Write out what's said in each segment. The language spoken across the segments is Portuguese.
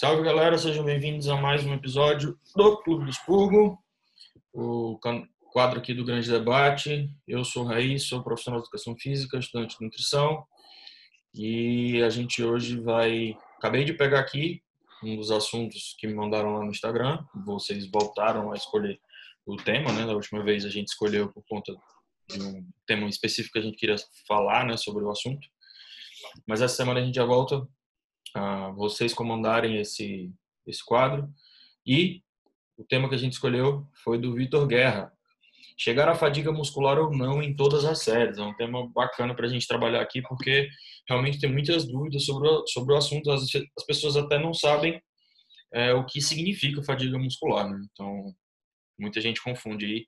Salve galera, sejam bem-vindos a mais um episódio do Clube do Expurgo, o quadro aqui do Grande Debate. Eu sou Raiz, sou profissional de educação física, estudante de nutrição e a gente hoje vai. Acabei de pegar aqui um dos assuntos que me mandaram lá no Instagram. Vocês voltaram a escolher o tema, né? Da última vez a gente escolheu por conta de um tema específico que a gente queria falar, né, sobre o assunto. Mas essa semana a gente já volta a vocês comandarem esse esse quadro e o tema que a gente escolheu foi do Vitor Guerra. Chegar à fadiga muscular ou não em todas as séries. É um tema bacana para a gente trabalhar aqui, porque realmente tem muitas dúvidas sobre o, sobre o assunto. As, as pessoas até não sabem é, o que significa fadiga muscular. Né? Então, muita gente confunde aí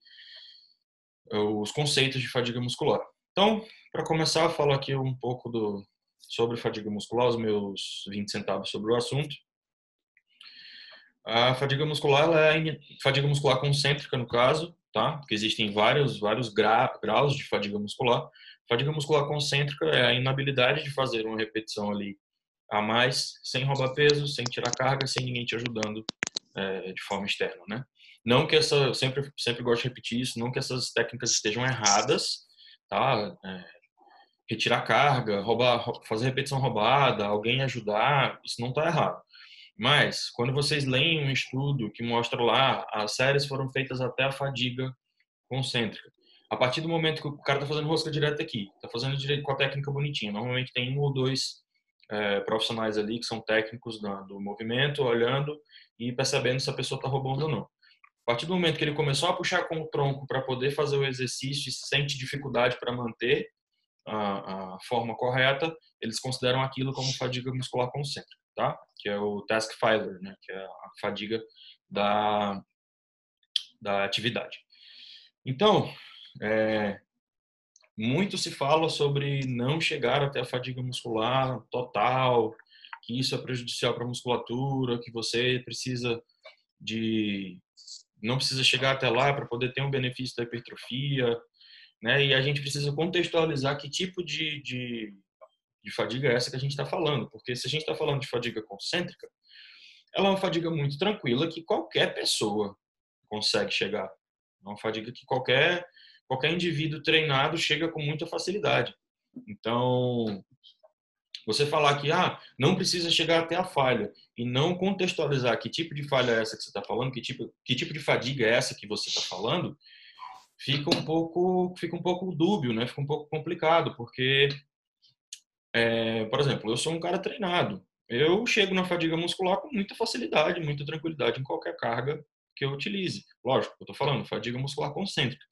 é, os conceitos de fadiga muscular. Então, para começar, eu falo aqui um pouco do, sobre fadiga muscular, os meus 20 centavos sobre o assunto. A fadiga muscular ela é fadiga muscular concêntrica no caso, tá? Porque existem vários vários gra, graus de fadiga muscular. Fadiga muscular concêntrica é a inabilidade de fazer uma repetição ali a mais, sem roubar peso, sem tirar carga, sem ninguém te ajudando é, de forma externa, né? Não que essa, sempre sempre gosto de repetir isso, não que essas técnicas estejam erradas, tá? É, retirar carga, roubar, fazer repetição roubada, alguém ajudar, isso não está errado. Mas, quando vocês leem um estudo que mostra lá, as séries foram feitas até a fadiga concêntrica. A partir do momento que o cara está fazendo rosca direta aqui, está fazendo direito com a técnica bonitinha, normalmente tem um ou dois é, profissionais ali que são técnicos do, do movimento, olhando e percebendo se a pessoa está roubando ou não. A partir do momento que ele começou a puxar com o tronco para poder fazer o exercício e sente dificuldade para manter, a, a, forma correta, eles consideram aquilo como fadiga muscular concêntrica, tá? Que é o task failure, né? Que é a fadiga da, da atividade. Então, é, muito se fala sobre não chegar até a fadiga muscular total, que isso é prejudicial para a musculatura, que você precisa de não precisa chegar até lá para poder ter um benefício da hipertrofia, né? E a gente precisa contextualizar que tipo de, de, de fadiga é essa que a gente está falando, porque se a gente está falando de fadiga concêntrica, ela é uma fadiga muito tranquila que qualquer pessoa consegue chegar. É uma fadiga que qualquer qualquer indivíduo treinado chega com muita facilidade. Então, você falar que ah, não precisa chegar até a falha e não contextualizar que tipo de falha é essa que você está falando, que tipo, que tipo de fadiga é essa que você está falando, fica um pouco fica um pouco dúbio, né? Fica um pouco complicado porque, é, por exemplo, eu sou um cara treinado. Eu chego na fadiga muscular com muita facilidade, muita tranquilidade em qualquer carga que eu utilize. Lógico, eu estou falando fadiga muscular concêntrica.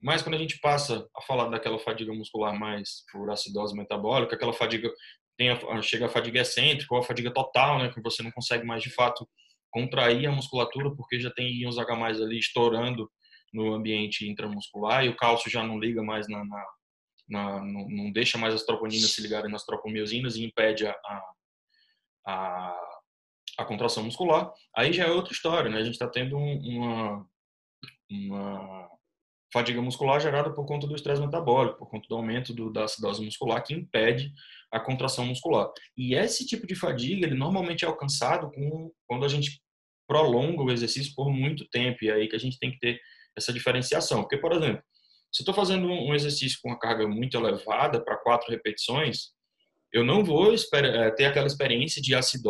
Mas quando a gente passa a falar daquela fadiga muscular mais por acidose metabólica, aquela fadiga tem a, chega a fadiga excêntrica ou a fadiga total, né, que você não consegue mais de fato contrair a musculatura porque já tem íons H+ ali estourando no ambiente intramuscular e o cálcio já não liga mais na, na, na não, não, deixa mais as troponinas se ligarem nas tropomiosinas e impede a, a, a, a, contração muscular. Aí já é outra história, né? A gente está tendo uma, uma fadiga muscular gerada por conta do estresse metabólico, por conta do aumento do, da acidose muscular que impede a contração muscular. E esse tipo de fadiga, ele normalmente é alcançado com, quando a gente prolonga o exercício por muito tempo, e é aí que a gente tem que ter essa diferenciação. Porque, por exemplo, se eu estou fazendo um exercício com uma carga muito elevada para quatro repetições, eu não vou ter aquela experiência de acidose